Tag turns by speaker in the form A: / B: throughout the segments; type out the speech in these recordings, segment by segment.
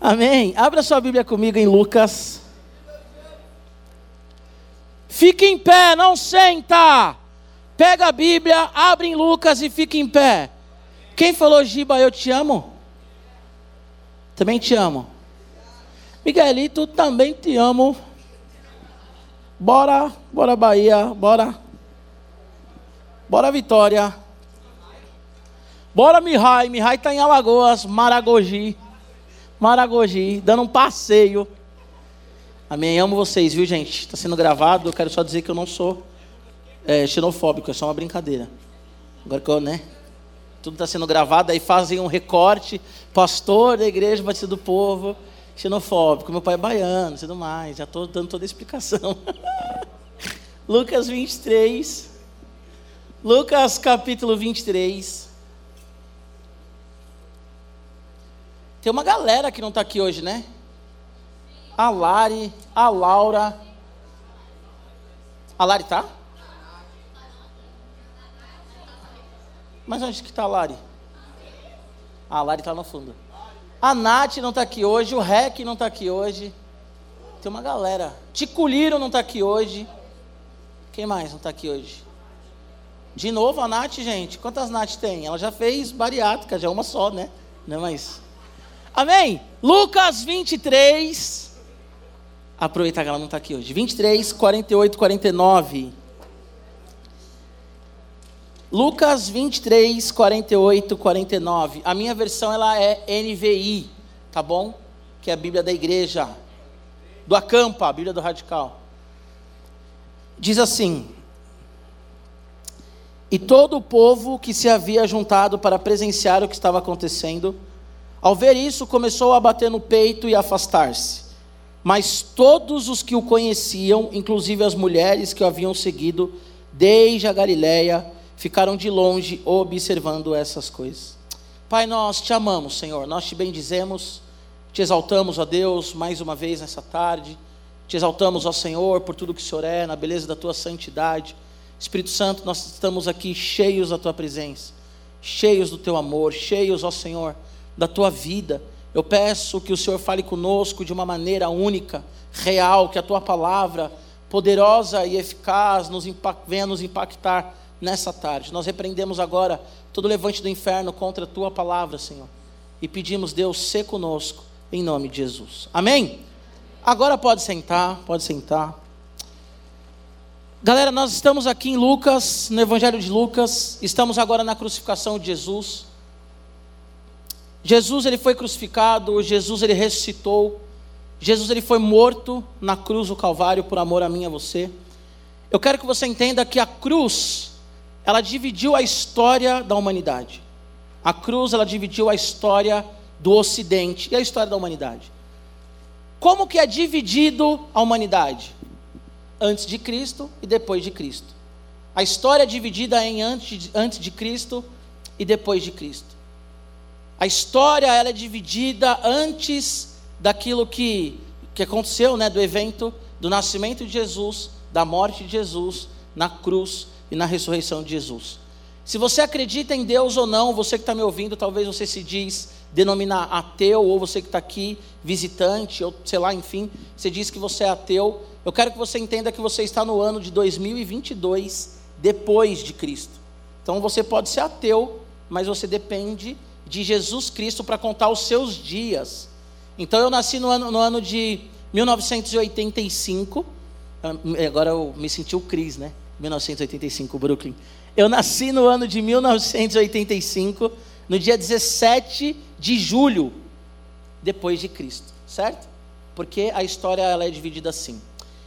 A: Amém. Abra sua Bíblia comigo em Lucas. Fique em pé, não senta. Pega a Bíblia, abre em Lucas e fique em pé. Quem falou, Giba, eu te amo? Também te amo. Miguelito, também te amo. Bora, bora Bahia, bora. Bora Vitória. Bora Mihai, Mihai está em Alagoas, Maragogi. Maragogi, dando um passeio. Amém. Amo vocês, viu, gente? Está sendo gravado. Eu quero só dizer que eu não sou é, xenofóbico, é só uma brincadeira. Agora que eu, né? Tudo está sendo gravado, aí fazem um recorte. Pastor da igreja Batista do Povo, xenofóbico. Meu pai é baiano, tudo mais. Já estou dando toda a explicação. Lucas 23. Lucas capítulo 23. Tem uma galera que não está aqui hoje, né? A Lari, a Laura. A Lari tá? Mas onde que está a Lari? Ah, a Lari está no fundo. A Nath não está aqui hoje, o Rec não está aqui hoje. Tem uma galera. Ticuliro não está aqui hoje. Quem mais não está aqui hoje? De novo a Nath, gente. Quantas Nath tem? Ela já fez bariátrica, já é uma só, né? Não é mais. Amém? Lucas 23. Aproveitar que ela não está aqui hoje. 23, 48, 49. Lucas 23, 48, 49. A minha versão ela é NVI, tá bom? Que é a Bíblia da igreja. Do Acampa, a Bíblia do Radical. Diz assim: E todo o povo que se havia juntado para presenciar o que estava acontecendo, ao ver isso, começou a bater no peito e afastar-se. Mas todos os que o conheciam, inclusive as mulheres que o haviam seguido desde a Galiléia, ficaram de longe observando essas coisas. Pai, nós te amamos, Senhor, nós te bendizemos, te exaltamos, ó Deus, mais uma vez nessa tarde. Te exaltamos, ó Senhor, por tudo que o Senhor é, na beleza da tua santidade. Espírito Santo, nós estamos aqui cheios da tua presença, cheios do teu amor, cheios, ó Senhor da tua vida. Eu peço que o Senhor fale conosco de uma maneira única, real, que a tua palavra, poderosa e eficaz, nos venha nos impactar nessa tarde. Nós repreendemos agora todo levante do inferno contra a tua palavra, Senhor. E pedimos, Deus, ser conosco, em nome de Jesus. Amém? Agora pode sentar, pode sentar. Galera, nós estamos aqui em Lucas, no Evangelho de Lucas, estamos agora na crucificação de Jesus. Jesus ele foi crucificado, Jesus ele ressuscitou, Jesus ele foi morto na cruz do Calvário por amor a mim e a você. Eu quero que você entenda que a cruz ela dividiu a história da humanidade. A cruz ela dividiu a história do Ocidente e a história da humanidade. Como que é dividido a humanidade? Antes de Cristo e depois de Cristo. A história é dividida em antes, antes de Cristo e depois de Cristo. A história ela é dividida antes daquilo que, que aconteceu, né, do evento do nascimento de Jesus, da morte de Jesus, na cruz e na ressurreição de Jesus. Se você acredita em Deus ou não, você que está me ouvindo, talvez você se diz denominar ateu, ou você que está aqui, visitante, ou sei lá, enfim, você diz que você é ateu. Eu quero que você entenda que você está no ano de 2022, depois de Cristo. Então você pode ser ateu, mas você depende de Jesus Cristo para contar os seus dias. Então eu nasci no ano, no ano de 1985. Ah, agora eu me senti o Cris, né? 1985, Brooklyn. Eu nasci no ano de 1985, no dia 17 de julho, depois de Cristo, certo? Porque a história ela é dividida assim.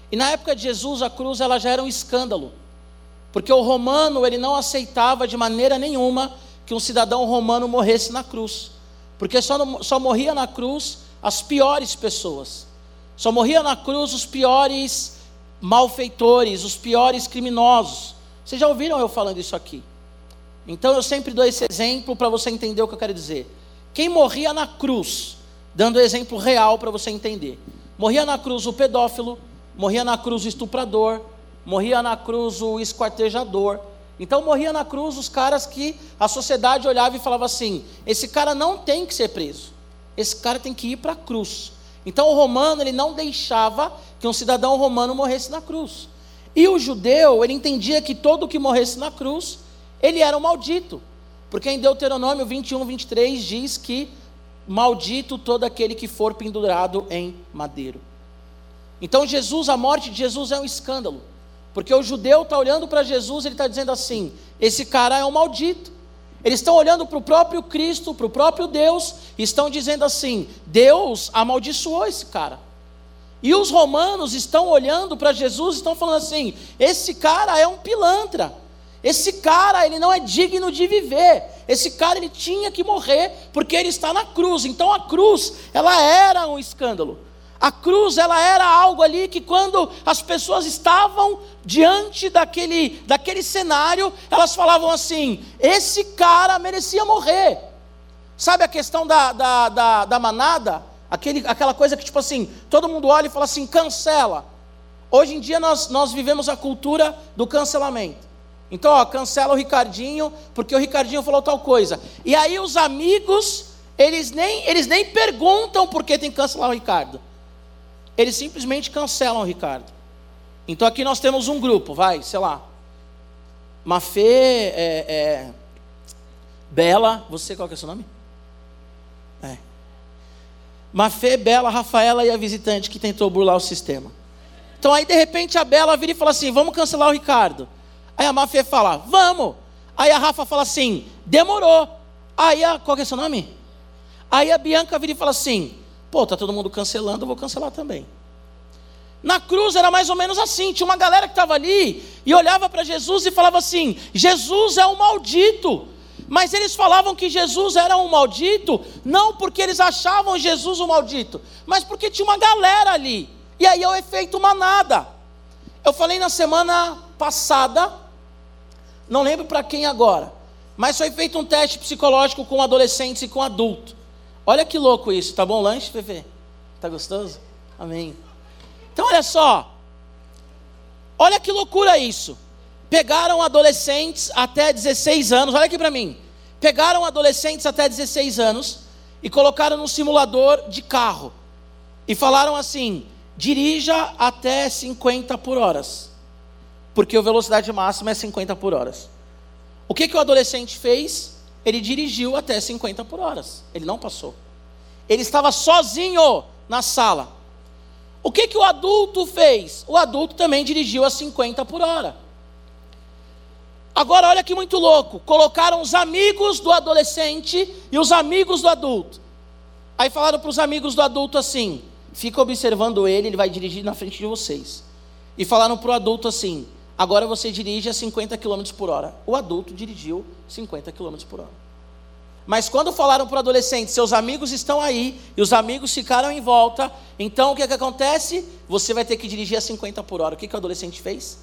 A: E na época de Jesus, a cruz ela já era um escândalo. Porque o romano ele não aceitava de maneira nenhuma que um cidadão romano morresse na cruz, porque só, só morria na cruz as piores pessoas, só morria na cruz os piores malfeitores, os piores criminosos. Vocês já ouviram eu falando isso aqui? Então eu sempre dou esse exemplo para você entender o que eu quero dizer. Quem morria na cruz, dando exemplo real para você entender. Morria na cruz o pedófilo, morria na cruz o estuprador, morria na cruz o esquartejador, então morria na cruz os caras que a sociedade olhava e falava assim: esse cara não tem que ser preso. esse cara tem que ir para a cruz. Então o romano ele não deixava que um cidadão romano morresse na cruz. E o judeu, ele entendia que todo que morresse na cruz, ele era um maldito. Porque em Deuteronômio 21, 23 diz que maldito todo aquele que for pendurado em madeiro. Então Jesus, a morte de Jesus é um escândalo. Porque o judeu está olhando para Jesus, ele está dizendo assim: esse cara é um maldito. Eles estão olhando para o próprio Cristo, para o próprio Deus, e estão dizendo assim: Deus amaldiçoou esse cara. E os romanos estão olhando para Jesus e estão falando assim: esse cara é um pilantra. Esse cara, ele não é digno de viver. Esse cara, ele tinha que morrer porque ele está na cruz. Então a cruz, ela era um escândalo. A cruz, ela era algo ali que quando as pessoas estavam diante daquele, daquele cenário, elas falavam assim: esse cara merecia morrer. Sabe a questão da, da, da, da manada? Aquele, aquela coisa que, tipo assim, todo mundo olha e fala assim: cancela. Hoje em dia nós, nós vivemos a cultura do cancelamento. Então, ó, cancela o Ricardinho, porque o Ricardinho falou tal coisa. E aí os amigos, eles nem, eles nem perguntam por que tem que cancelar o Ricardo. Eles simplesmente cancelam Ricardo. Então aqui nós temos um grupo, vai, sei lá. Mafê, é, é, Bela, você qual que é o seu nome? É. Mafê, Bela, Rafaela e a visitante que tentou burlar o sistema. Então aí de repente a Bela vira e fala assim: vamos cancelar o Ricardo. Aí a Mafê fala: vamos. Aí a Rafa fala assim: demorou. Aí a, qual que é seu nome? Aí a Bianca vira e fala assim: Pô, tá todo mundo cancelando, eu vou cancelar também. Na cruz era mais ou menos assim: tinha uma galera que estava ali e olhava para Jesus e falava assim: Jesus é um maldito. Mas eles falavam que Jesus era um maldito, não porque eles achavam Jesus um maldito, mas porque tinha uma galera ali. E aí é o efeito manada. Eu falei na semana passada, não lembro para quem agora, mas foi feito um teste psicológico com adolescentes e com adultos. Olha que louco isso. Tá bom o lanche, Fefe? Tá gostoso? Amém. Então olha só. Olha que loucura isso. Pegaram adolescentes até 16 anos, olha aqui para mim. Pegaram adolescentes até 16 anos e colocaram num simulador de carro. E falaram assim: dirija até 50 por horas. Porque a velocidade máxima é 50 por horas. O que, que o adolescente fez? Ele dirigiu até 50 por horas. Ele não passou. Ele estava sozinho na sala. O que, que o adulto fez? O adulto também dirigiu a 50 por hora. Agora, olha que muito louco. Colocaram os amigos do adolescente e os amigos do adulto. Aí falaram para os amigos do adulto assim: fica observando ele, ele vai dirigir na frente de vocês. E falaram para o adulto assim: Agora você dirige a 50 km por hora. O adulto dirigiu 50 km por hora. Mas quando falaram para o adolescente, seus amigos estão aí, e os amigos ficaram em volta, então o que, que acontece? Você vai ter que dirigir a 50 por hora. O que, que o adolescente fez?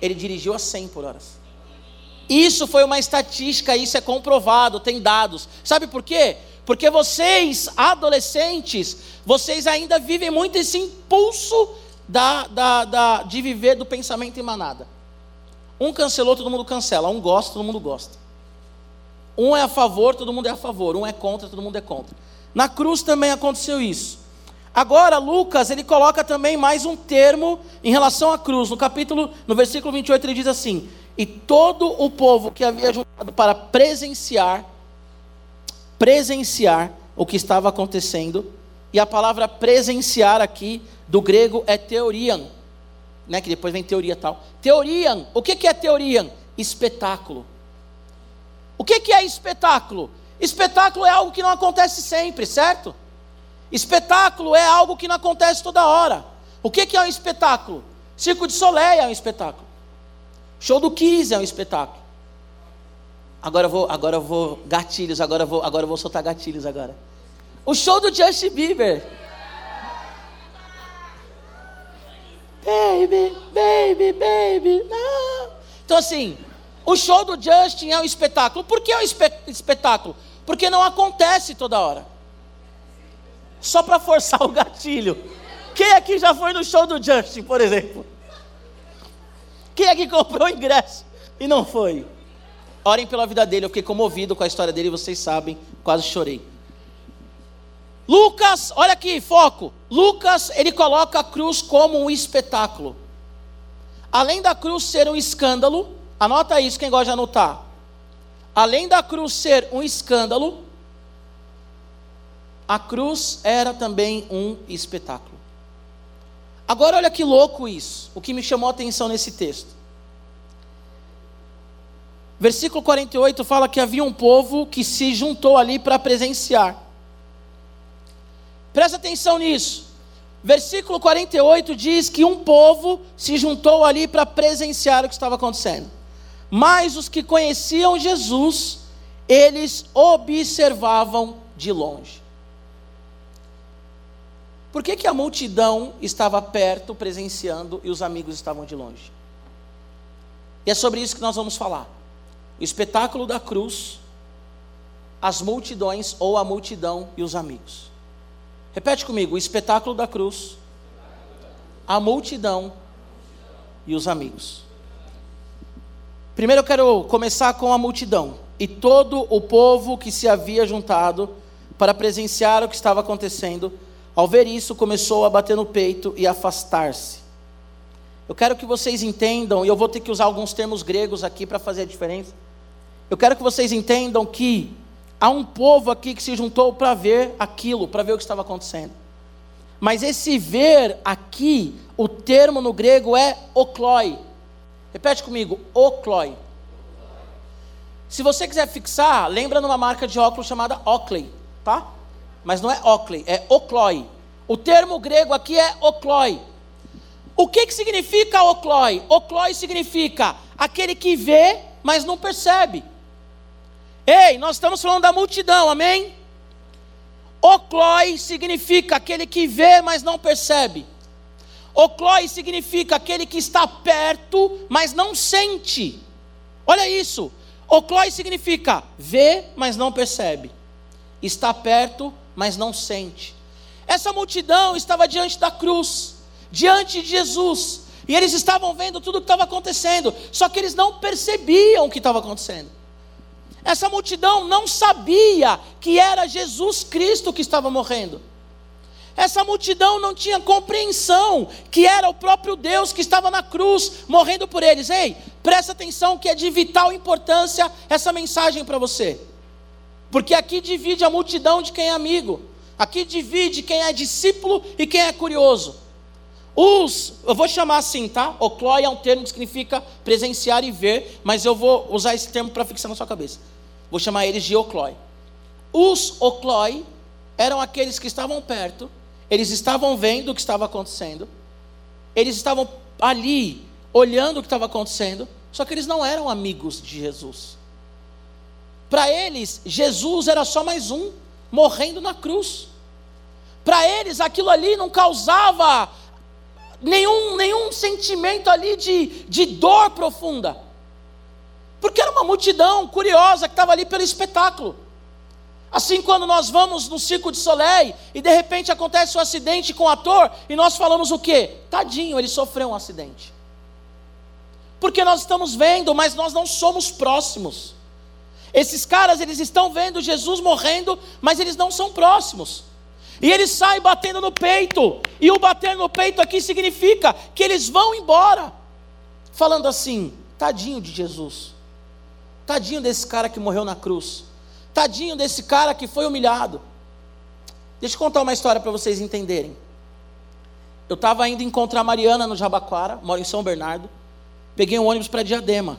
A: Ele dirigiu a 100 por hora. Isso foi uma estatística, isso é comprovado, tem dados. Sabe por quê? Porque vocês, adolescentes, vocês ainda vivem muito esse impulso da, da, da, de viver do pensamento em manada. Um cancelou, todo mundo cancela. Um gosta, todo mundo gosta. Um é a favor, todo mundo é a favor. Um é contra, todo mundo é contra. Na cruz também aconteceu isso. Agora, Lucas, ele coloca também mais um termo em relação à cruz. No capítulo, no versículo 28, ele diz assim: E todo o povo que havia juntado para presenciar, presenciar o que estava acontecendo, e a palavra presenciar aqui do grego é teorian, né, que depois vem teoria tal. Teorian, o que, que é teorian? Espetáculo. O que, que é espetáculo? Espetáculo é algo que não acontece sempre, certo? Espetáculo é algo que não acontece toda hora. O que, que é um espetáculo? Circo de Soleil é um espetáculo. Show do Kiss é um espetáculo. Agora eu vou, agora eu vou gatilhos, agora eu vou, agora eu vou soltar gatilhos agora. O show do Justin Bieber Baby, baby, baby, não. Então, assim, o show do Justin é um espetáculo. Por que é um espetáculo? Porque não acontece toda hora. Só para forçar o gatilho. Quem aqui já foi no show do Justin, por exemplo? Quem aqui comprou o ingresso e não foi? Orem pela vida dele, eu fiquei comovido com a história dele, vocês sabem, quase chorei. Lucas, olha aqui, foco. Lucas, ele coloca a cruz como um espetáculo. Além da cruz ser um escândalo, anota isso quem gosta de anotar. Além da cruz ser um escândalo, a cruz era também um espetáculo. Agora olha que louco isso, o que me chamou a atenção nesse texto. Versículo 48 fala que havia um povo que se juntou ali para presenciar. Presta atenção nisso. Versículo 48 diz que um povo se juntou ali para presenciar o que estava acontecendo. Mas os que conheciam Jesus, eles observavam de longe. Por que, que a multidão estava perto, presenciando, e os amigos estavam de longe? E é sobre isso que nós vamos falar o espetáculo da cruz, as multidões ou a multidão e os amigos. Repete comigo: o espetáculo da cruz, a multidão e os amigos. Primeiro eu quero começar com a multidão e todo o povo que se havia juntado para presenciar o que estava acontecendo, ao ver isso, começou a bater no peito e afastar-se. Eu quero que vocês entendam, e eu vou ter que usar alguns termos gregos aqui para fazer a diferença. Eu quero que vocês entendam que há um povo aqui que se juntou para ver aquilo, para ver o que estava acontecendo. Mas esse ver aqui, o termo no grego é okloi. Repete comigo, okloi. Se você quiser fixar, lembra numa marca de óculos chamada Oakley, tá? Mas não é Oakley, é okloi. O termo grego aqui é okloi. O que, que significa okloi? Okloi significa aquele que vê, mas não percebe. Ei, nós estamos falando da multidão, amém? Oclói significa aquele que vê, mas não percebe. Oclói significa aquele que está perto, mas não sente. Olha isso. Oclói significa vê, mas não percebe. Está perto, mas não sente. Essa multidão estava diante da cruz, diante de Jesus, e eles estavam vendo tudo o que estava acontecendo, só que eles não percebiam o que estava acontecendo. Essa multidão não sabia que era Jesus Cristo que estava morrendo. Essa multidão não tinha compreensão que era o próprio Deus que estava na cruz morrendo por eles. Ei, presta atenção que é de vital importância essa mensagem para você. Porque aqui divide a multidão de quem é amigo. Aqui divide quem é discípulo e quem é curioso. Os, eu vou chamar assim, tá? Oclói é um termo que significa presenciar e ver, mas eu vou usar esse termo para fixar na sua cabeça. Vou chamar eles de oclói. Os oclói eram aqueles que estavam perto, eles estavam vendo o que estava acontecendo, eles estavam ali olhando o que estava acontecendo, só que eles não eram amigos de Jesus. Para eles, Jesus era só mais um morrendo na cruz. Para eles, aquilo ali não causava nenhum, nenhum sentimento ali de, de dor profunda. Porque era uma multidão curiosa que estava ali pelo espetáculo. Assim, quando nós vamos no Circo de Soleil e de repente acontece um acidente com o ator e nós falamos o quê? Tadinho, ele sofreu um acidente. Porque nós estamos vendo, mas nós não somos próximos. Esses caras, eles estão vendo Jesus morrendo, mas eles não são próximos. E eles saem batendo no peito. E o bater no peito aqui significa que eles vão embora. Falando assim: tadinho de Jesus. Tadinho desse cara que morreu na cruz. Tadinho desse cara que foi humilhado. Deixa eu contar uma história para vocês entenderem. Eu estava indo encontrar a Mariana no Jabaquara, moro em São Bernardo. Peguei um ônibus para Diadema.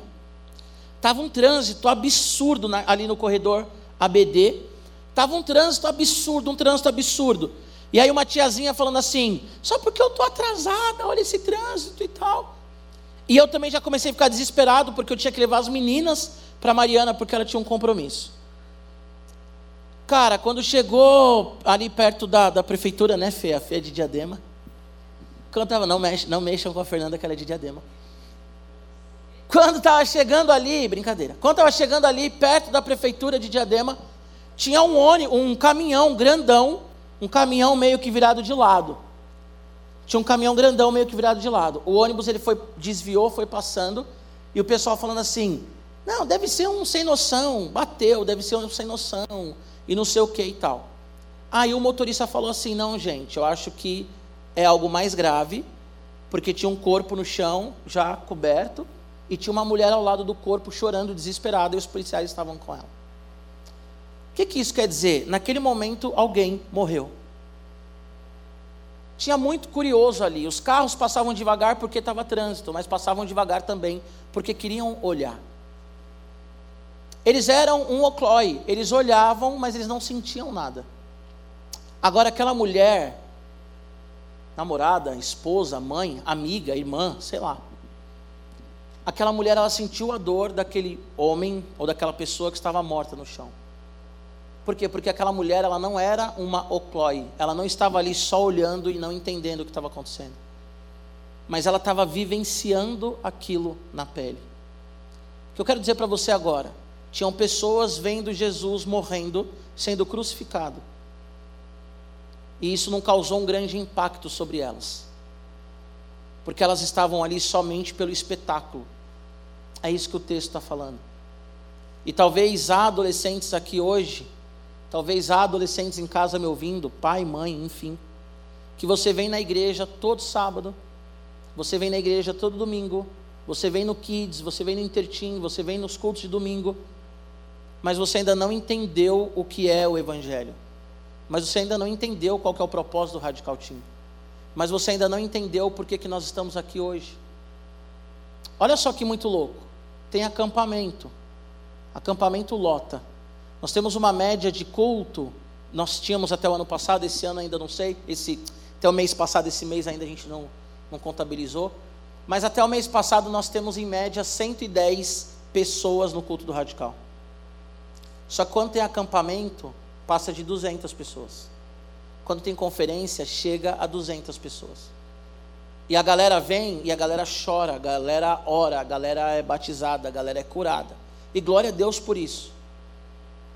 A: Tava um trânsito absurdo na, ali no corredor ABD. Tava um trânsito absurdo, um trânsito absurdo. E aí uma tiazinha falando assim: só porque eu tô atrasada, olha esse trânsito e tal. E eu também já comecei a ficar desesperado porque eu tinha que levar as meninas para Mariana porque ela tinha um compromisso. Cara, quando chegou ali perto da, da prefeitura, né, Fê? A Fê é de Diadema. Cantava, não, mexe, não mexam com a Fernanda, que ela é de Diadema. Quando estava chegando ali, brincadeira, quando estava chegando ali perto da prefeitura de Diadema, tinha um ônibus, um caminhão grandão, um caminhão meio que virado de lado. Tinha um caminhão grandão meio que virado de lado. O ônibus ele foi desviou, foi passando, e o pessoal falando assim: "Não, deve ser um sem noção, bateu, deve ser um sem noção" e não sei o que e tal. Aí o motorista falou assim: não, gente, eu acho que é algo mais grave, porque tinha um corpo no chão, já coberto, e tinha uma mulher ao lado do corpo chorando, desesperada, e os policiais estavam com ela. O que, que isso quer dizer? Naquele momento, alguém morreu. Tinha muito curioso ali. Os carros passavam devagar porque estava trânsito, mas passavam devagar também porque queriam olhar. Eles eram um oclói, eles olhavam, mas eles não sentiam nada. Agora, aquela mulher, namorada, esposa, mãe, amiga, irmã, sei lá. Aquela mulher, ela sentiu a dor daquele homem ou daquela pessoa que estava morta no chão. Por quê? Porque aquela mulher, ela não era uma oclói, ela não estava ali só olhando e não entendendo o que estava acontecendo. Mas ela estava vivenciando aquilo na pele. O que eu quero dizer para você agora, tinham pessoas vendo Jesus morrendo, sendo crucificado e isso não causou um grande impacto sobre elas, porque elas estavam ali somente pelo espetáculo. É isso que o texto está falando. E talvez há adolescentes aqui hoje, talvez há adolescentes em casa me ouvindo, pai, mãe, enfim, que você vem na igreja todo sábado, você vem na igreja todo domingo, você vem no Kids, você vem no Intertim, você vem nos cultos de domingo, mas você ainda não entendeu o que é o Evangelho mas você ainda não entendeu qual é o propósito do Radical Team. Mas você ainda não entendeu por que, que nós estamos aqui hoje. Olha só que muito louco. Tem acampamento. Acampamento lota. Nós temos uma média de culto. Nós tínhamos até o ano passado, esse ano ainda não sei. Esse, até o mês passado, esse mês ainda a gente não, não contabilizou. Mas até o mês passado nós temos em média 110 pessoas no culto do radical. Só que quando tem acampamento, passa de 200 pessoas. Quando tem conferência, chega a 200 pessoas. E a galera vem e a galera chora, a galera ora, a galera é batizada, a galera é curada. E glória a Deus por isso.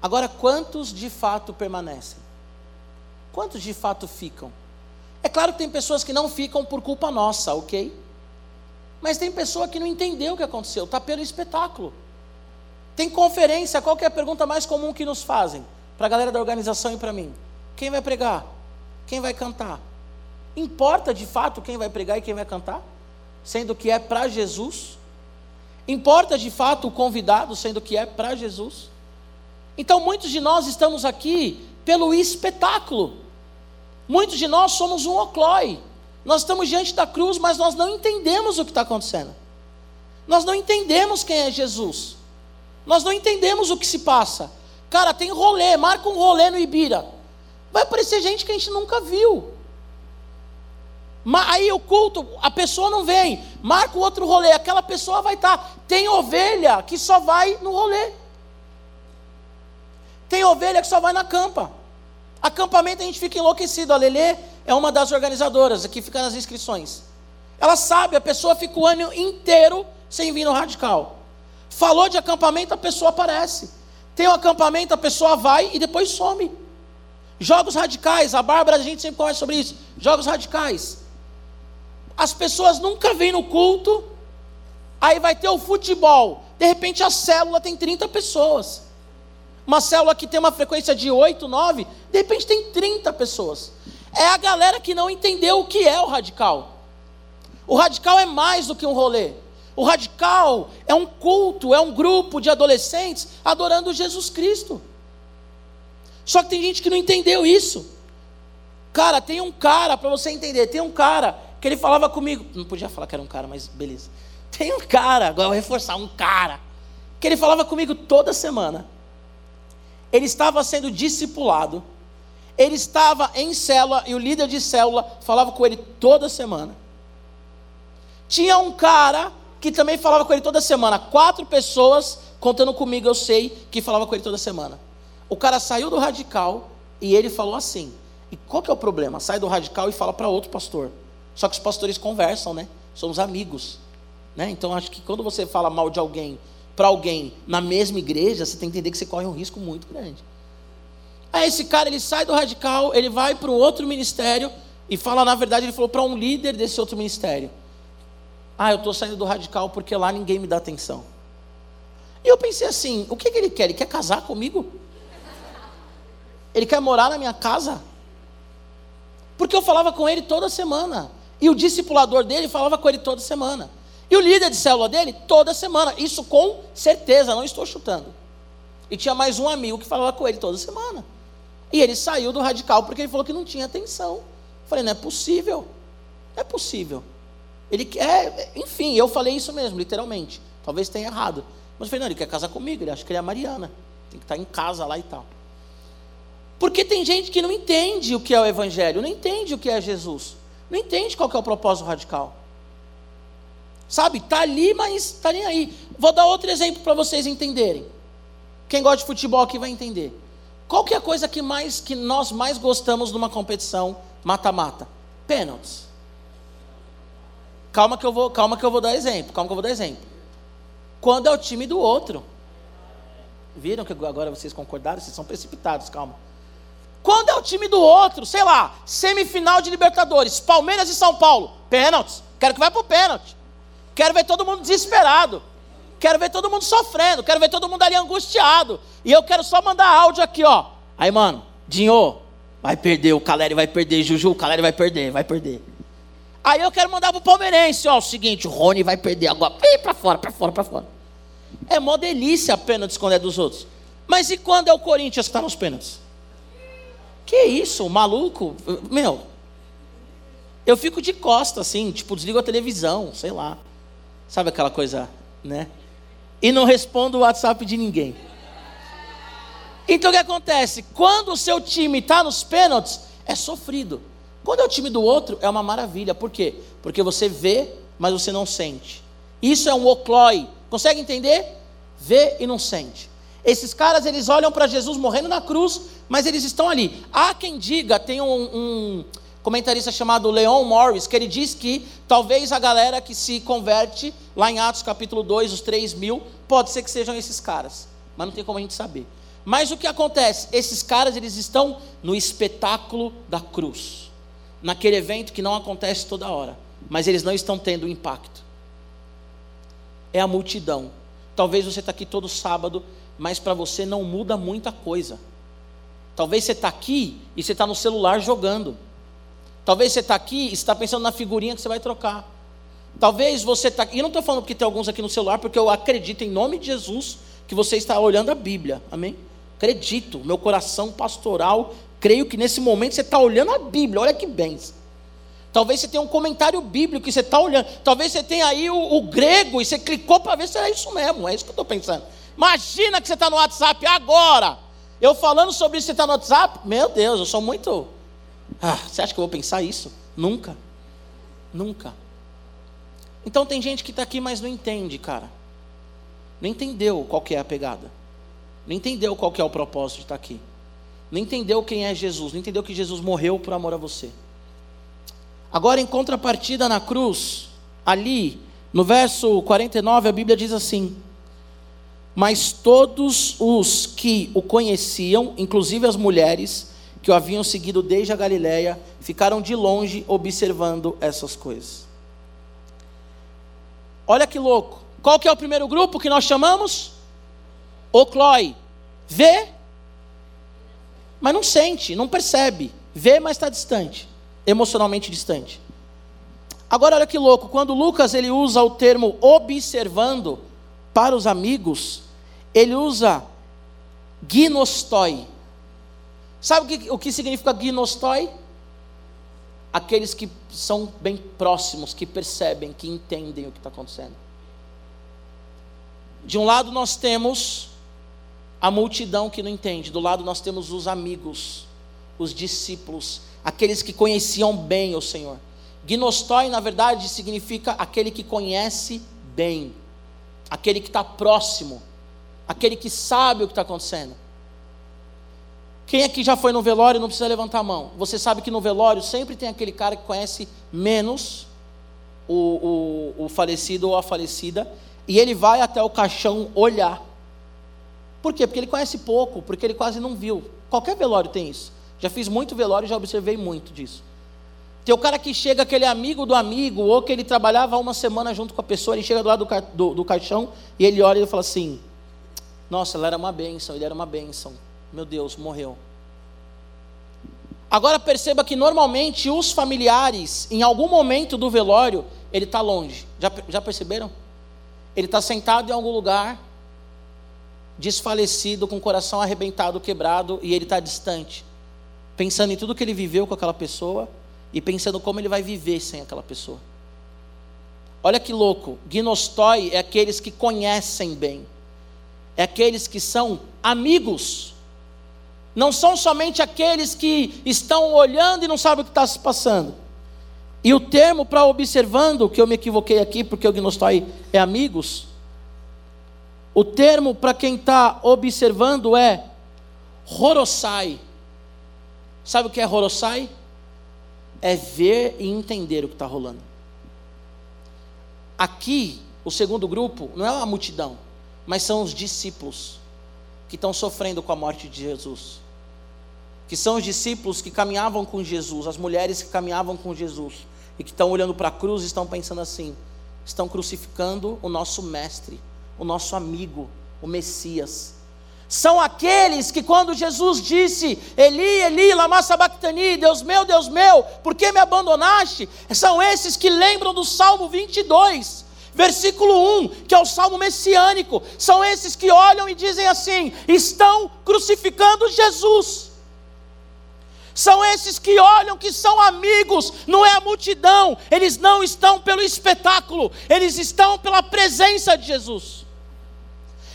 A: Agora, quantos de fato permanecem? Quantos de fato ficam? É claro que tem pessoas que não ficam por culpa nossa, ok? Mas tem pessoa que não entendeu o que aconteceu, está pelo espetáculo. Tem conferência, qual é a pergunta mais comum que nos fazem? para a galera da organização e para mim. Quem vai pregar? Quem vai cantar? Importa de fato quem vai pregar e quem vai cantar? Sendo que é para Jesus? Importa de fato o convidado, sendo que é para Jesus? Então muitos de nós estamos aqui pelo espetáculo. Muitos de nós somos um oclói. Nós estamos diante da cruz, mas nós não entendemos o que está acontecendo. Nós não entendemos quem é Jesus. Nós não entendemos o que se passa. Cara, tem rolê, marca um rolê no Ibira. Vai aparecer gente que a gente nunca viu. Aí o culto, a pessoa não vem, marca o outro rolê, aquela pessoa vai estar. Tá. Tem ovelha que só vai no rolê. Tem ovelha que só vai na campa. Acampamento a gente fica enlouquecido. A Lelê é uma das organizadoras, aqui fica nas inscrições. Ela sabe, a pessoa fica o ano inteiro sem vir no radical. Falou de acampamento, a pessoa aparece. Tem um acampamento, a pessoa vai e depois some. Jogos radicais, a Bárbara, a gente sempre conversa sobre isso. Jogos radicais. As pessoas nunca vêm no culto, aí vai ter o futebol. De repente a célula tem 30 pessoas. Uma célula que tem uma frequência de 8, 9, de repente tem 30 pessoas. É a galera que não entendeu o que é o radical. O radical é mais do que um rolê. O radical é um culto, é um grupo de adolescentes adorando Jesus Cristo. Só que tem gente que não entendeu isso. Cara, tem um cara, para você entender, tem um cara que ele falava comigo. Não podia falar que era um cara, mas beleza. Tem um cara, agora eu vou reforçar, um cara, que ele falava comigo toda semana. Ele estava sendo discipulado. Ele estava em célula e o líder de célula falava com ele toda semana. Tinha um cara que também falava com ele toda semana. Quatro pessoas, contando comigo, eu sei, que falava com ele toda semana. O cara saiu do radical e ele falou assim. E qual que é o problema? Sai do radical e fala para outro pastor. Só que os pastores conversam, né? Somos amigos. Né? Então acho que quando você fala mal de alguém para alguém na mesma igreja, você tem que entender que você corre um risco muito grande. Aí esse cara ele sai do radical, ele vai para um outro ministério e fala, na verdade, ele falou para um líder desse outro ministério. Ah, eu estou saindo do radical porque lá ninguém me dá atenção. E eu pensei assim: o que, que ele quer? Ele quer casar comigo? Ele quer morar na minha casa? Porque eu falava com ele toda semana. E o discipulador dele falava com ele toda semana. E o líder de célula dele, toda semana. Isso com certeza, não estou chutando. E tinha mais um amigo que falava com ele toda semana. E ele saiu do radical porque ele falou que não tinha atenção. Eu falei, não é possível. Não é possível. Ele quer, enfim, eu falei isso mesmo, literalmente. Talvez tenha errado. Mas eu falei, não, ele quer casar comigo, ele acha que ele é a Mariana. Tem que estar em casa lá e tal. Porque tem gente que não entende o que é o Evangelho, não entende o que é Jesus, não entende qual é o propósito radical. Sabe, está ali, mas está nem aí. Vou dar outro exemplo para vocês entenderem. Quem gosta de futebol aqui vai entender. Qual que é a coisa que, mais, que nós mais gostamos numa competição mata-mata? Pênaltis. Calma que eu vou, calma que eu vou dar exemplo. Calma que eu vou dar exemplo. Quando é o time do outro. Viram que agora vocês concordaram? Vocês são precipitados, calma. Quando é o time do outro, sei lá, semifinal de Libertadores, Palmeiras e São Paulo, pênaltis. Quero que vá para o pênalti. Quero ver todo mundo desesperado. Quero ver todo mundo sofrendo. Quero ver todo mundo ali angustiado. E eu quero só mandar áudio aqui, ó. Aí, mano, Dinho, vai perder. O Caleri vai perder. Juju, o Caleri vai perder. Vai perder. Aí eu quero mandar pro palmeirense, ó. O seguinte, o Rony vai perder agora. Vem pra fora, pra fora, pra fora. É mó delícia a pênalti quando é dos outros. Mas e quando é o Corinthians que está nos pênaltis? Que isso, maluco? Meu, eu fico de costa assim, tipo, desligo a televisão, sei lá. Sabe aquela coisa, né? E não respondo o WhatsApp de ninguém. Então o que acontece? Quando o seu time está nos pênaltis, é sofrido. Quando é o time do outro, é uma maravilha. Por quê? Porque você vê, mas você não sente. Isso é um oclói. Consegue entender? Vê e não sente. Esses caras, eles olham para Jesus morrendo na cruz, mas eles estão ali. Há quem diga, tem um, um comentarista chamado Leon Morris, que ele diz que talvez a galera que se converte, lá em Atos capítulo 2, os 3 mil, pode ser que sejam esses caras, mas não tem como a gente saber. Mas o que acontece? Esses caras, eles estão no espetáculo da cruz, naquele evento que não acontece toda hora, mas eles não estão tendo impacto. É a multidão. Talvez você está aqui todo sábado, mas para você não muda muita coisa. Talvez você está aqui e você está no celular jogando. Talvez você está aqui e está pensando na figurinha que você vai trocar. Talvez você está. E não estou falando porque tem alguns aqui no celular, porque eu acredito em nome de Jesus que você está olhando a Bíblia. Amém? Acredito, meu coração pastoral, creio que nesse momento você está olhando a Bíblia. Olha que bens. Talvez você tenha um comentário bíblico que você está olhando. Talvez você tenha aí o, o grego e você clicou para ver se é isso mesmo. É isso que eu estou pensando. Imagina que você está no WhatsApp agora. Eu falando sobre isso, você está no WhatsApp? Meu Deus, eu sou muito. Ah, você acha que eu vou pensar isso? Nunca. Nunca. Então tem gente que está aqui, mas não entende, cara. Não entendeu qual que é a pegada. Não entendeu qual que é o propósito de estar tá aqui. Não entendeu quem é Jesus. Não entendeu que Jesus morreu por amor a você. Agora, em contrapartida na cruz, ali, no verso 49, a Bíblia diz assim: mas todos os que o conheciam, inclusive as mulheres que o haviam seguido desde a Galiléia, ficaram de longe observando essas coisas. Olha que louco. Qual que é o primeiro grupo que nós chamamos? O Clói. Vê, mas não sente, não percebe. Vê, mas está distante, emocionalmente distante. Agora olha que louco, quando Lucas ele usa o termo observando para os amigos, ele usa gnostoi. Sabe o que, o que significa gnostoi? Aqueles que são bem próximos, que percebem, que entendem o que está acontecendo. De um lado nós temos a multidão que não entende, do lado nós temos os amigos, os discípulos, aqueles que conheciam bem o Senhor. Gnostoi, na verdade, significa aquele que conhece bem, aquele que está próximo aquele que sabe o que está acontecendo. Quem aqui já foi no velório não precisa levantar a mão. Você sabe que no velório sempre tem aquele cara que conhece menos o, o, o falecido ou a falecida, e ele vai até o caixão olhar. Por quê? Porque ele conhece pouco, porque ele quase não viu. Qualquer velório tem isso. Já fiz muito velório e já observei muito disso. Tem o cara que chega, aquele amigo do amigo, ou que ele trabalhava uma semana junto com a pessoa, ele chega do lado do, do, do caixão e ele olha e fala assim: nossa, ela era uma bênção, ele era uma bênção. Meu Deus, morreu. Agora perceba que normalmente os familiares, em algum momento do velório, ele está longe. Já, já perceberam? Ele está sentado em algum lugar, desfalecido, com o coração arrebentado, quebrado, e ele está distante, pensando em tudo que ele viveu com aquela pessoa e pensando como ele vai viver sem aquela pessoa. Olha que louco, gnostoi é aqueles que conhecem bem, é aqueles que são amigos, não são somente aqueles que estão olhando e não sabem o que está se passando. E o termo para observando, que eu me equivoquei aqui, porque o gnostoi é amigos, o termo para quem está observando é horosai. Sabe o que é horosai? É ver e entender o que está rolando. Aqui, o segundo grupo, não é uma multidão, mas são os discípulos que estão sofrendo com a morte de Jesus. Que são os discípulos que caminhavam com Jesus, as mulheres que caminhavam com Jesus, e que estão olhando para a cruz e estão pensando assim: estão crucificando o nosso mestre o nosso amigo, o Messias. São aqueles que, quando Jesus disse, Eli, Eli, lama sabachthani, Deus meu, Deus meu, por que me abandonaste? São esses que lembram do Salmo 22, versículo 1, que é o Salmo messiânico. São esses que olham e dizem assim: estão crucificando Jesus. São esses que olham que são amigos, não é a multidão, eles não estão pelo espetáculo, eles estão pela presença de Jesus.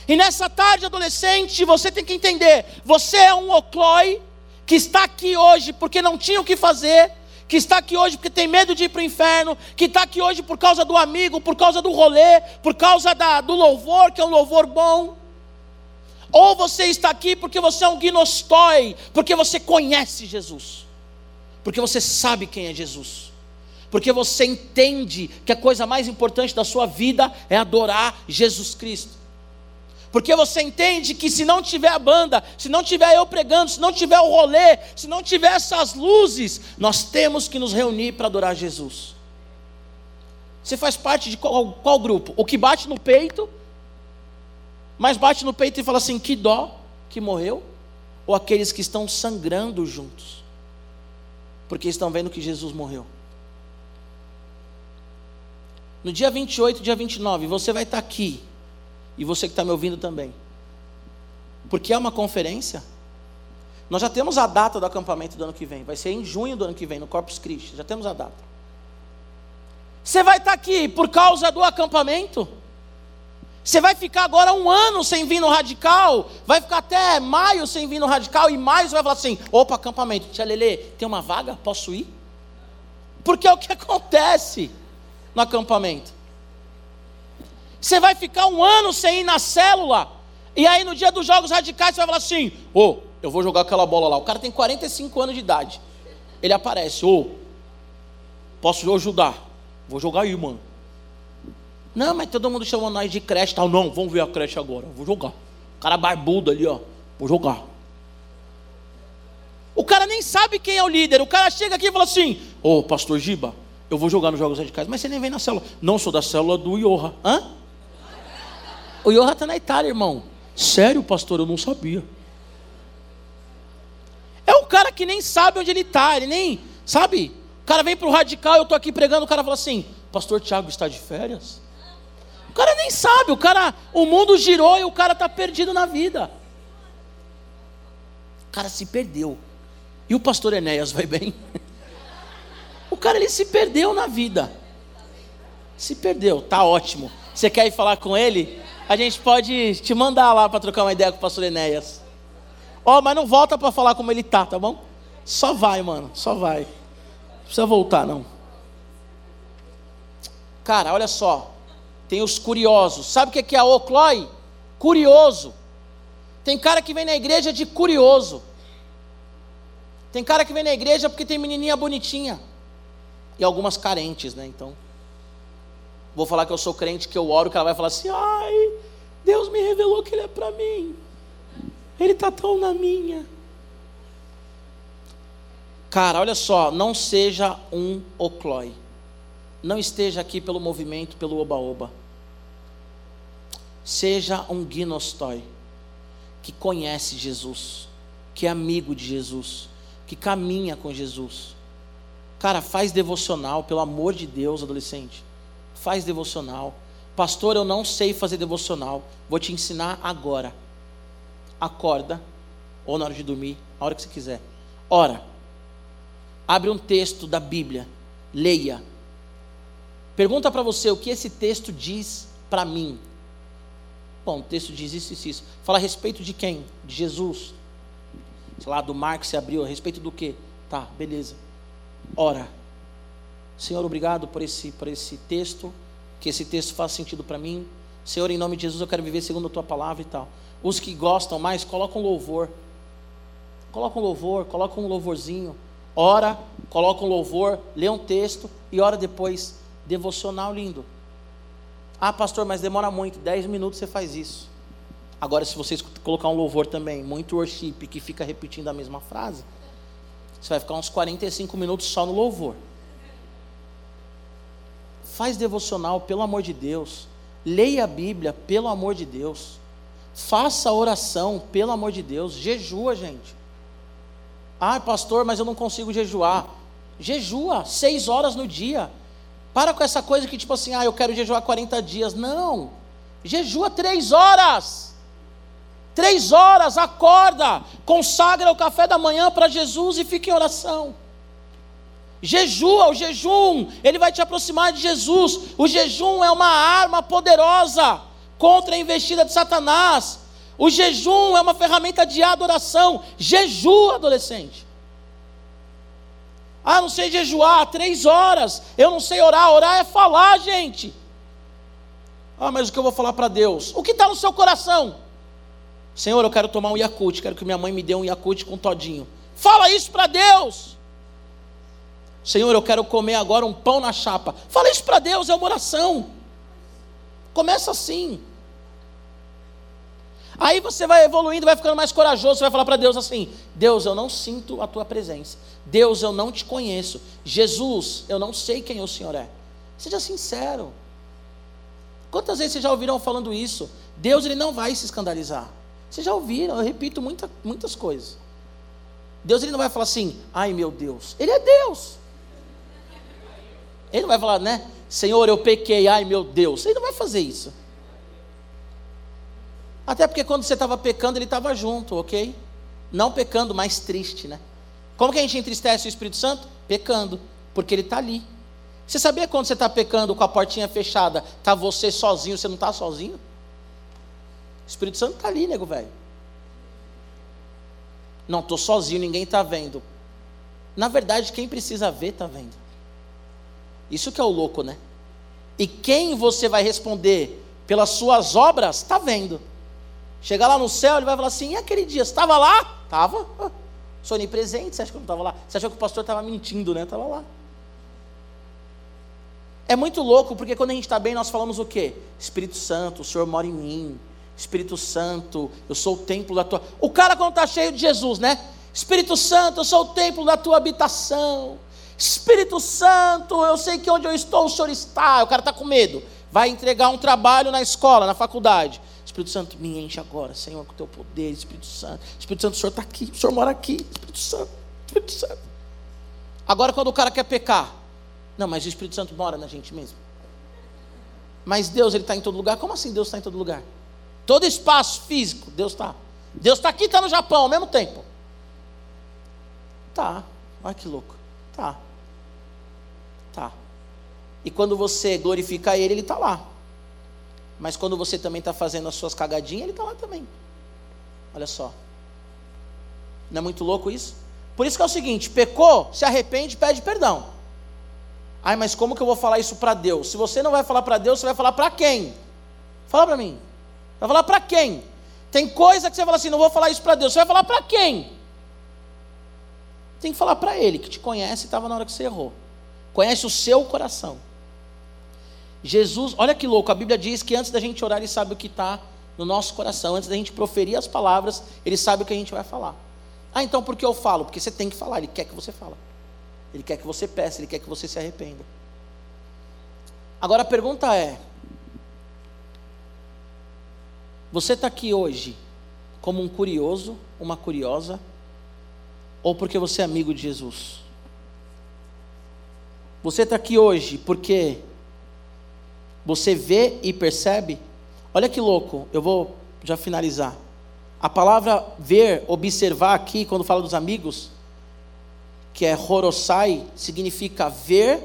A: E nessa tarde, adolescente, você tem que entender: você é um oclói que está aqui hoje porque não tinha o que fazer, que está aqui hoje porque tem medo de ir para o inferno, que está aqui hoje por causa do amigo, por causa do rolê, por causa da, do louvor, que é um louvor bom. Ou você está aqui porque você é um gnostói, porque você conhece Jesus, porque você sabe quem é Jesus, porque você entende que a coisa mais importante da sua vida é adorar Jesus Cristo. Porque você entende que se não tiver a banda, se não tiver eu pregando, se não tiver o rolê, se não tiver essas luzes, nós temos que nos reunir para adorar Jesus. Você faz parte de qual, qual, grupo? O que bate no peito, mas bate no peito e fala assim: que dó que morreu? Ou aqueles que estão sangrando juntos, porque estão vendo que Jesus morreu? No dia 28, dia 29, você vai estar aqui e você que está me ouvindo também. Porque é uma conferência. Nós já temos a data do acampamento do ano que vem. Vai ser em junho do ano que vem, no Corpus Christi. Já temos a data. Você vai estar tá aqui por causa do acampamento? Você vai ficar agora um ano sem vir no radical? Vai ficar até maio sem vir no radical? E maio você vai falar assim: opa, acampamento, tia Lele, tem uma vaga? Posso ir? Porque é o que acontece no acampamento. Você vai ficar um ano sem ir na célula. E aí no dia dos jogos radicais você vai falar assim: Ô, oh, eu vou jogar aquela bola lá. O cara tem 45 anos de idade. Ele aparece: Ô, oh, posso ajudar? Vou jogar aí, mano. Não, mas todo mundo chamando nós de creche tal. Não, vamos ver a creche agora. Vou jogar. O cara barbudo ali, ó. Vou jogar. O cara nem sabe quem é o líder. O cara chega aqui e fala assim: Ô, oh, pastor Giba, eu vou jogar nos jogos radicais. Mas você nem vem na célula. Não, sou da célula do Iorra. Hã? O Johan está na Itália, irmão. Sério, pastor, eu não sabia. É um cara que nem sabe onde ele está, ele nem, sabe? O cara vem para o radical, eu estou aqui pregando, o cara fala assim, pastor Tiago está de férias? O cara nem sabe, o cara, o mundo girou e o cara está perdido na vida. O cara se perdeu. E o pastor Enéas vai bem? O cara ele se perdeu na vida. Se perdeu, tá ótimo. Você quer ir falar com ele? a gente pode te mandar lá para trocar uma ideia com o pastor Enéas. Ó, oh, mas não volta para falar como ele tá, tá bom? Só vai, mano, só vai. Não precisa voltar, não. Cara, olha só. Tem os curiosos. Sabe o que é a oclói? Curioso. Tem cara que vem na igreja de curioso. Tem cara que vem na igreja porque tem menininha bonitinha. E algumas carentes, né? Então. Vou falar que eu sou crente, que eu oro, que ela vai falar assim: ai, Deus me revelou que Ele é para mim. Ele está tão na minha. Cara, olha só, não seja um oclói. Não esteja aqui pelo movimento, pelo oba-oba. Seja um gnostói, que conhece Jesus, que é amigo de Jesus, que caminha com Jesus. Cara, faz devocional, pelo amor de Deus, adolescente. Faz devocional. Pastor, eu não sei fazer devocional. Vou te ensinar agora. Acorda, ou na hora de dormir, a hora que você quiser. Ora. Abre um texto da Bíblia. Leia. Pergunta para você o que esse texto diz para mim. Bom, o texto diz isso e isso. Fala a respeito de quem? De Jesus. Sei lá, do mar que se abriu. A respeito do quê? Tá, beleza. Ora. Senhor, obrigado por esse, por esse texto. Que esse texto faça sentido para mim. Senhor, em nome de Jesus, eu quero viver segundo a tua palavra e tal. Os que gostam mais, colocam um louvor. Coloca um louvor, coloca um louvorzinho. Ora, coloca um louvor, lê um texto e ora depois. Devocional lindo. Ah, pastor, mas demora muito. Dez minutos você faz isso. Agora, se vocês colocar um louvor também, muito worship, que fica repetindo a mesma frase, você vai ficar uns 45 minutos só no louvor. Faz devocional, pelo amor de Deus. Leia a Bíblia, pelo amor de Deus. Faça oração, pelo amor de Deus. Jejua, gente. Ah, pastor, mas eu não consigo jejuar. Jejua, seis horas no dia. Para com essa coisa que, tipo assim, ah, eu quero jejuar 40 dias. Não. Jejua três horas. Três horas, acorda, consagra o café da manhã para Jesus e fica em oração. Jejua, o jejum, ele vai te aproximar de Jesus. O jejum é uma arma poderosa contra a investida de Satanás. O jejum é uma ferramenta de adoração. Jejua, adolescente. Ah, não sei jejuar, três horas. Eu não sei orar. Orar é falar, gente. Ah, mas o que eu vou falar para Deus? O que está no seu coração? Senhor, eu quero tomar um Yakult. Quero que minha mãe me dê um Yakult com todinho. Fala isso para Deus. Senhor, eu quero comer agora um pão na chapa. Fala isso para Deus, é uma oração. Começa assim. Aí você vai evoluindo, vai ficando mais corajoso, você vai falar para Deus assim: Deus, eu não sinto a tua presença. Deus, eu não te conheço. Jesus, eu não sei quem o Senhor é. Seja sincero. Quantas vezes vocês já ouviram falando isso? Deus ele não vai se escandalizar. Vocês já ouviram, eu repito muita, muitas coisas. Deus ele não vai falar assim, ai meu Deus. Ele é Deus. Ele não vai falar, né? Senhor, eu pequei, ai meu Deus. Ele não vai fazer isso. Até porque quando você estava pecando, ele estava junto, ok? Não pecando, mas triste, né? Como que a gente entristece o Espírito Santo? Pecando, porque ele está ali. Você sabia quando você está pecando com a portinha fechada, está você sozinho, você não está sozinho? O Espírito Santo está ali, nego velho. Não, estou sozinho, ninguém está vendo. Na verdade, quem precisa ver, está vendo. Isso que é o louco, né? E quem você vai responder pelas suas obras, está vendo. Chegar lá no céu, ele vai falar assim: e aquele dia, você estava lá? Estava. Sou onipresente, você acha que eu não estava lá? Você achou que o pastor estava mentindo, né? Estava lá. É muito louco, porque quando a gente está bem, nós falamos o quê? Espírito Santo, o Senhor mora em mim. Espírito Santo, eu sou o templo da tua. O cara, quando está cheio de Jesus, né? Espírito Santo, eu sou o templo da tua habitação. Espírito Santo, eu sei que onde eu estou, o Senhor está. O cara está com medo. Vai entregar um trabalho na escola, na faculdade. Espírito Santo, me enche agora, Senhor, com o teu poder, Espírito Santo. Espírito Santo, o Senhor está aqui, o Senhor mora aqui, Espírito Santo, Espírito Santo. Agora, quando o cara quer pecar, não, mas o Espírito Santo mora na gente mesmo. Mas Deus, Ele está em todo lugar. Como assim Deus está em todo lugar? Todo espaço físico, Deus está. Deus está aqui está no Japão ao mesmo tempo. Tá, olha que louco. Tá. Tá. E quando você glorifica Ele, Ele está lá. Mas quando você também está fazendo as suas cagadinhas, ele está lá também. Olha só. Não é muito louco isso? Por isso que é o seguinte: pecou, se arrepende, pede perdão. Ai, mas como que eu vou falar isso para Deus? Se você não vai falar para Deus, você vai falar para quem? Fala para mim. Vai falar para quem? Tem coisa que você fala assim, não vou falar isso para Deus. Você vai falar para quem? Tem que falar para Ele, que te conhece e estava na hora que você errou. Conhece o seu coração. Jesus, olha que louco, a Bíblia diz que antes da gente orar, Ele sabe o que está no nosso coração. Antes da gente proferir as palavras, Ele sabe o que a gente vai falar. Ah, então por que eu falo? Porque você tem que falar, Ele quer que você fale. Ele quer que você peça, Ele quer que você se arrependa. Agora a pergunta é: Você está aqui hoje como um curioso, uma curiosa, ou porque você é amigo de Jesus? Você está aqui hoje porque você vê e percebe? Olha que louco, eu vou já finalizar. A palavra ver, observar aqui, quando fala dos amigos, que é horosai, significa ver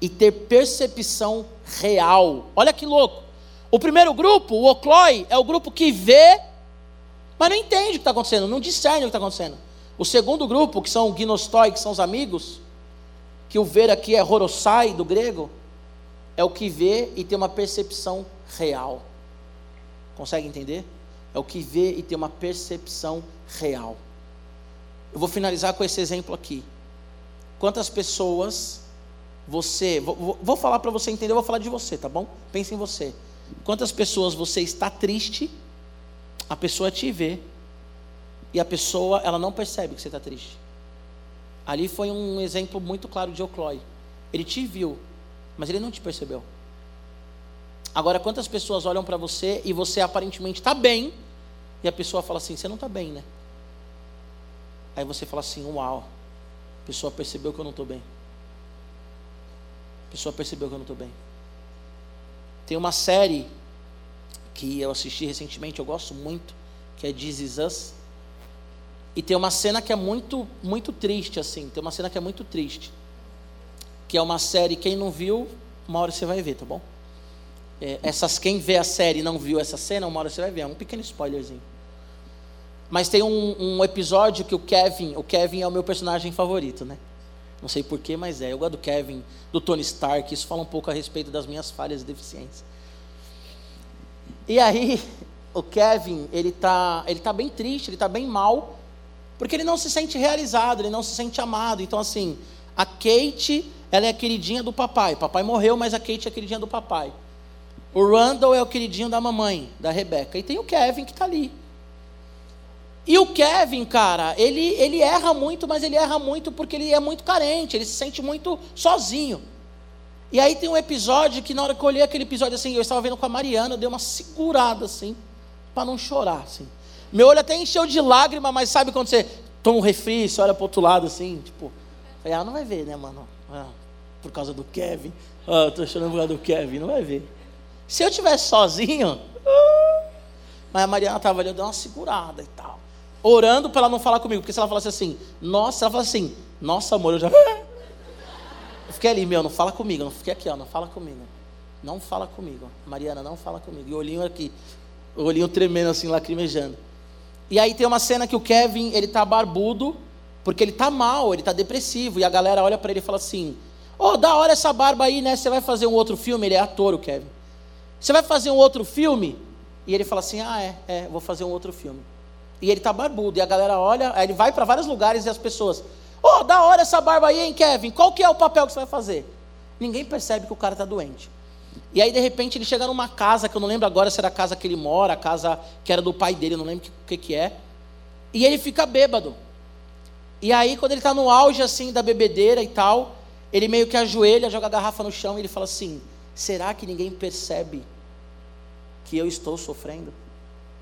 A: e ter percepção real. Olha que louco. O primeiro grupo, o ocloi, é o grupo que vê, mas não entende o que está acontecendo, não discerne o que está acontecendo. O segundo grupo, que são o gnostoi, que são os amigos, que o ver aqui é horosai do grego, é o que vê e tem uma percepção real. Consegue entender? É o que vê e tem uma percepção real. Eu vou finalizar com esse exemplo aqui. Quantas pessoas você. Vou, vou falar para você entender, eu vou falar de você, tá bom? Pense em você. Quantas pessoas você está triste, a pessoa te vê, e a pessoa ela não percebe que você está triste. Ali foi um exemplo muito claro de Oclói. Ele te viu, mas ele não te percebeu. Agora, quantas pessoas olham para você e você aparentemente está bem, e a pessoa fala assim: Você não está bem, né? Aí você fala assim: Uau, a pessoa percebeu que eu não estou bem. A pessoa percebeu que eu não estou bem. Tem uma série que eu assisti recentemente, eu gosto muito, que é This Is Us. E tem uma cena que é muito, muito triste, assim. Tem uma cena que é muito triste. Que é uma série, quem não viu, uma hora você vai ver, tá bom? É, essas, quem vê a série e não viu essa cena, uma hora você vai ver. É um pequeno spoilerzinho. Mas tem um, um, episódio que o Kevin, o Kevin é o meu personagem favorito, né? Não sei porquê, mas é. Eu gosto do Kevin, do Tony Stark. Isso fala um pouco a respeito das minhas falhas e deficiências. E aí, o Kevin, ele tá, ele tá bem triste, ele tá bem mal, porque ele não se sente realizado, ele não se sente amado. Então, assim, a Kate, ela é a queridinha do papai. Papai morreu, mas a Kate é a queridinha do papai. O Randall é o queridinho da mamãe, da Rebeca. E tem o Kevin que está ali. E o Kevin, cara, ele, ele erra muito, mas ele erra muito porque ele é muito carente, ele se sente muito sozinho. E aí tem um episódio que na hora que eu olhei aquele episódio assim, eu estava vendo com a Mariana, eu dei uma segurada assim, para não chorar assim. Meu olho até encheu de lágrima, mas sabe quando você toma um refri, você olha para outro lado assim, tipo, ah, não vai ver, né, mano? Ah, por causa do Kevin. Ah, tô chorando por causa do Kevin, não vai ver. Se eu tivesse sozinho, mas a Mariana estava ali, eu dei uma segurada e tal. Orando para ela não falar comigo, porque se ela falasse assim, nossa, ela falasse assim, nossa amor, eu já. Eu fiquei ali, meu, não fala comigo, não fiquei aqui, ó, não fala comigo. Não fala comigo. Mariana, não fala comigo. E o olhinho aqui, o olhinho tremendo assim, lacrimejando. E aí tem uma cena que o Kevin, ele tá barbudo, porque ele tá mal, ele tá depressivo, e a galera olha para ele e fala assim: "Ô, oh, da hora essa barba aí, né? Você vai fazer um outro filme?" Ele é ator, o Kevin. "Você vai fazer um outro filme?" E ele fala assim: "Ah, é, é, vou fazer um outro filme." E ele tá barbudo, e a galera olha, aí ele vai para vários lugares e as pessoas: "Ô, oh, da hora essa barba aí, hein, Kevin? Qual que é o papel que você vai fazer?" Ninguém percebe que o cara tá doente. E aí, de repente, ele chega numa casa, que eu não lembro agora se era a casa que ele mora, a casa que era do pai dele, eu não lembro o que, que é. E ele fica bêbado. E aí, quando ele está no auge assim da bebedeira e tal, ele meio que ajoelha, joga a garrafa no chão e ele fala assim: será que ninguém percebe que eu estou sofrendo?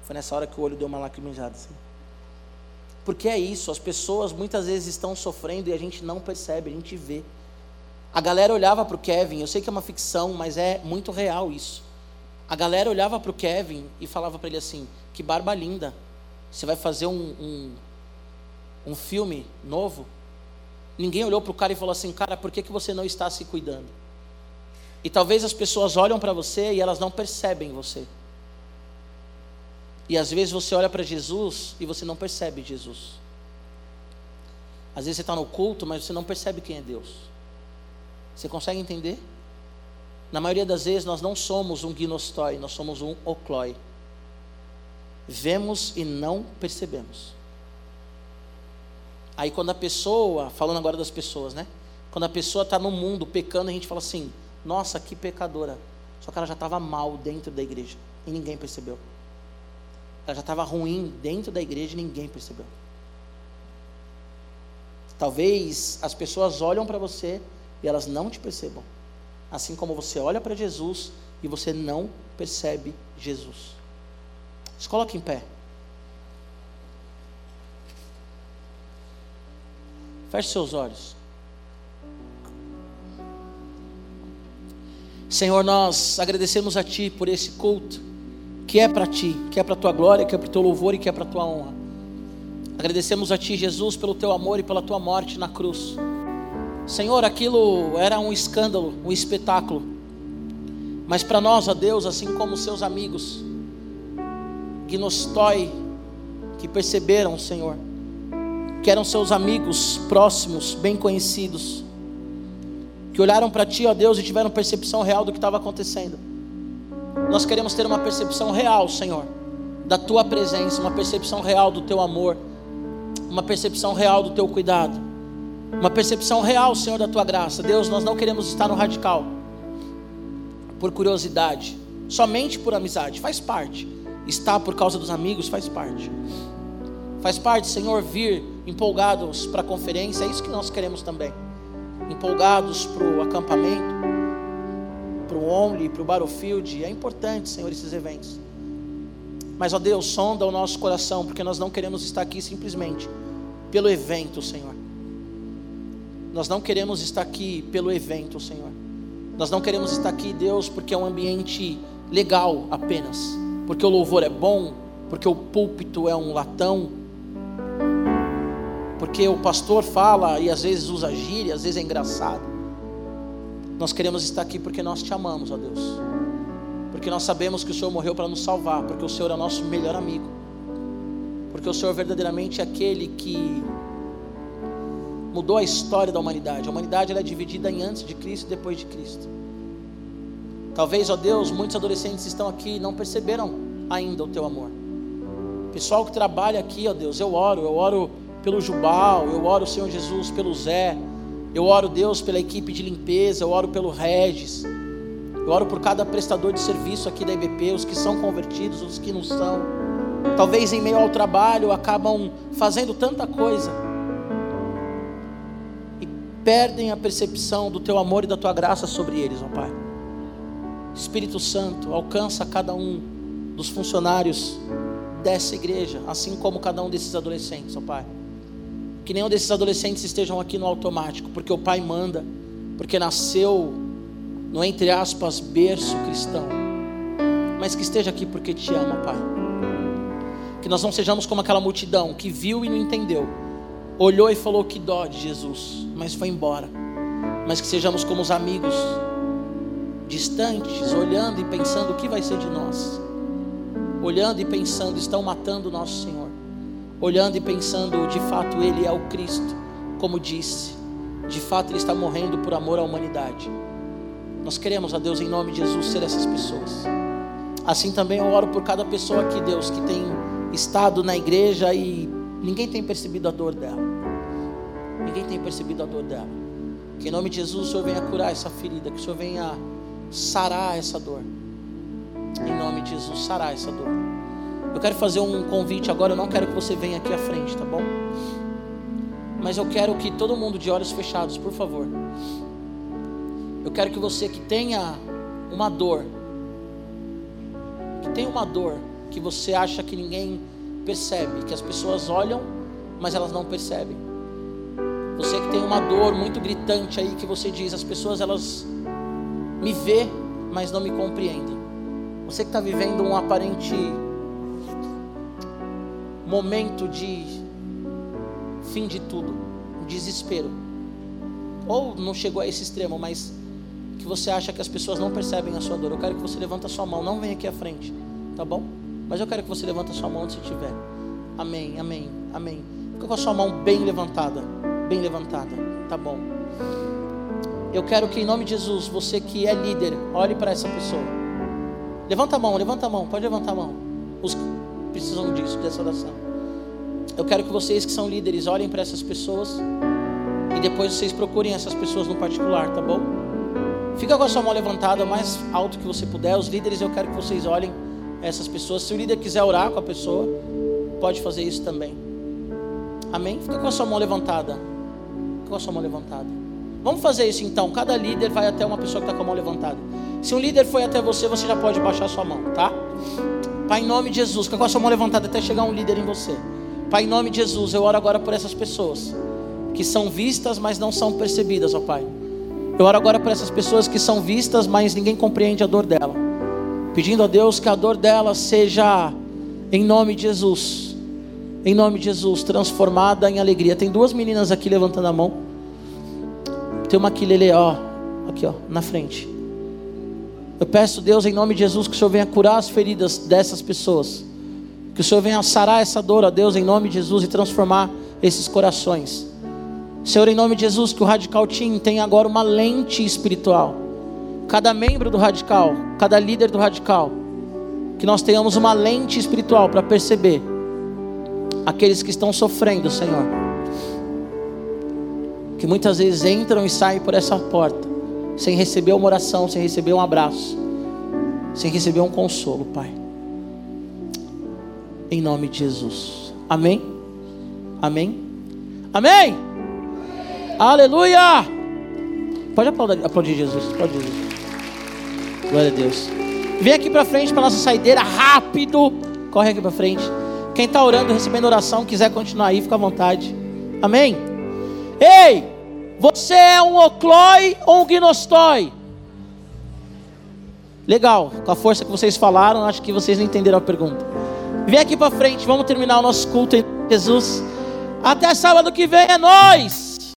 A: Foi nessa hora que o olho deu uma lacrimejada assim. Porque é isso, as pessoas muitas vezes estão sofrendo e a gente não percebe, a gente vê. A galera olhava para o Kevin, eu sei que é uma ficção, mas é muito real isso. A galera olhava para o Kevin e falava para ele assim: que barba linda, você vai fazer um, um, um filme novo? Ninguém olhou para o cara e falou assim: cara, por que, que você não está se cuidando? E talvez as pessoas olham para você e elas não percebem você. E às vezes você olha para Jesus e você não percebe Jesus. Às vezes você está no culto, mas você não percebe quem é Deus. Você consegue entender? Na maioria das vezes nós não somos um gnostoi, nós somos um ocloi. Vemos e não percebemos. Aí quando a pessoa, falando agora das pessoas, né? Quando a pessoa está no mundo pecando, a gente fala assim: nossa, que pecadora. Só que ela já estava mal dentro da igreja e ninguém percebeu. Ela já estava ruim dentro da igreja e ninguém percebeu. Talvez as pessoas olham para você e elas não te percebam. Assim como você olha para Jesus e você não percebe Jesus. Se coloque em pé. Feche seus olhos. Senhor, nós agradecemos a Ti por esse culto, que é para Ti, que é para a Tua glória, que é para o Teu louvor e que é para a Tua honra. Agradecemos a Ti, Jesus, pelo Teu amor e pela Tua morte na cruz. Senhor, aquilo era um escândalo, um espetáculo. Mas para nós, ó Deus, assim como seus amigos, toy, que perceberam, Senhor, que eram seus amigos próximos, bem conhecidos, que olharam para Ti, ó Deus, e tiveram percepção real do que estava acontecendo. Nós queremos ter uma percepção real, Senhor, da Tua presença, uma percepção real do Teu amor, uma percepção real do Teu cuidado, uma percepção real, Senhor, da Tua graça. Deus, nós não queremos estar no radical, por curiosidade, somente por amizade, faz parte. Estar por causa dos amigos faz parte. Faz parte, Senhor, vir empolgados para a conferência, é isso que nós queremos também. Empolgados para o acampamento, para o Only, para o Battlefield. É importante, Senhor, esses eventos. Mas, ó Deus, sonda o nosso coração, porque nós não queremos estar aqui simplesmente pelo evento, Senhor. Nós não queremos estar aqui pelo evento, Senhor. Nós não queremos estar aqui, Deus, porque é um ambiente legal apenas, porque o louvor é bom, porque o púlpito é um latão, porque o pastor fala e às vezes usa gíria, às vezes é engraçado. Nós queremos estar aqui porque nós te amamos, ó Deus. Porque nós sabemos que o Senhor morreu para nos salvar, porque o Senhor é nosso melhor amigo. Porque o Senhor verdadeiramente é aquele que mudou a história da humanidade. A humanidade é dividida em antes de Cristo e depois de Cristo. Talvez, ó Deus, muitos adolescentes estão aqui e não perceberam ainda o teu amor. Pessoal que trabalha aqui, ó Deus, eu oro, eu oro pelo Jubal, eu oro, Senhor Jesus, pelo Zé, eu oro, Deus, pela equipe de limpeza, eu oro pelo Regis, eu oro por cada prestador de serviço aqui da IBP, os que são convertidos, os que não são. Talvez em meio ao trabalho acabam fazendo tanta coisa e perdem a percepção do teu amor e da tua graça sobre eles, ó Pai. Espírito Santo, alcança cada um dos funcionários dessa igreja, assim como cada um desses adolescentes, ó Pai. Que nenhum desses adolescentes estejam aqui no automático, porque o Pai manda, porque nasceu no entre aspas berço cristão, mas que esteja aqui porque te ama, Pai. Que nós não sejamos como aquela multidão que viu e não entendeu, olhou e falou que dó de Jesus, mas foi embora. Mas que sejamos como os amigos distantes, olhando e pensando o que vai ser de nós. Olhando e pensando, estão matando o nosso Senhor olhando e pensando, de fato ele é o Cristo, como disse, de fato ele está morrendo por amor à humanidade. Nós queremos, a Deus, em nome de Jesus, ser essas pessoas. Assim também eu oro por cada pessoa aqui, Deus, que tem estado na igreja e ninguém tem percebido a dor dela. Ninguém tem percebido a dor dela. Que em nome de Jesus o Senhor venha curar essa ferida, que o Senhor venha sarar essa dor. Em nome de Jesus, sarar essa dor. Eu quero fazer um convite agora, eu não quero que você venha aqui à frente, tá bom? Mas eu quero que todo mundo de olhos fechados, por favor. Eu quero que você que tenha uma dor, que tenha uma dor que você acha que ninguém percebe, que as pessoas olham, mas elas não percebem. Você que tem uma dor muito gritante aí que você diz, as pessoas elas me vê, mas não me compreendem. Você que está vivendo um aparente momento de fim de tudo, um desespero. Ou não chegou a esse extremo, mas que você acha que as pessoas não percebem a sua dor. Eu quero que você levanta a sua mão, não venha aqui à frente, tá bom? Mas eu quero que você levanta a sua mão onde você estiver. Amém, amém, amém. Fica com a sua mão bem levantada, bem levantada, tá bom? Eu quero que em nome de Jesus, você que é líder, olhe para essa pessoa. Levanta a mão, levanta a mão, pode levantar a mão. Os precisam disso, dessa oração. Eu quero que vocês que são líderes olhem para essas pessoas e depois vocês procurem essas pessoas no particular, tá bom? Fica com a sua mão levantada o mais alto que você puder. Os líderes, eu quero que vocês olhem essas pessoas. Se o líder quiser orar com a pessoa, pode fazer isso também. Amém? Fica com a sua mão levantada. Fica com a sua mão levantada. Vamos fazer isso então. Cada líder vai até uma pessoa que está com a mão levantada. Se um líder foi até você, você já pode baixar sua mão, tá? Pai, em nome de Jesus, com a sua mão levantada até chegar um líder em você. Pai, em nome de Jesus, eu oro agora por essas pessoas. que são vistas, mas não são percebidas, ó Pai. Eu oro agora por essas pessoas que são vistas, mas ninguém compreende a dor dela. Pedindo a Deus que a dor dela seja, em nome de Jesus, em nome de Jesus, transformada em alegria. Tem duas meninas aqui levantando a mão. Tem uma aqui, Lele, ó, aqui, ó, na frente. Eu peço, Deus, em nome de Jesus, que o Senhor venha curar as feridas dessas pessoas. Que o Senhor venha sarar essa dor, ó Deus, em nome de Jesus, e transformar esses corações. Senhor, em nome de Jesus, que o Radical Team tenha agora uma lente espiritual. Cada membro do Radical, cada líder do Radical, que nós tenhamos uma lente espiritual para perceber aqueles que estão sofrendo, Senhor. Que muitas vezes entram e saem por essa porta sem receber uma oração, sem receber um abraço, sem receber um consolo, Pai. Em nome de Jesus. Amém? Amém? Amém? Aleluia! Pode aplaudir, aplaudir Jesus. Pode Jesus. Glória a Deus. Vem aqui para frente para nossa saideira, rápido. Corre aqui para frente. Quem está orando, recebendo oração, quiser continuar aí, fica à vontade. Amém? Ei! Você é um oclói ou um gnostói? Legal, com a força que vocês falaram, acho que vocês não entenderam a pergunta. Vem aqui para frente, vamos terminar o nosso culto em Jesus. Até sábado que vem é nós.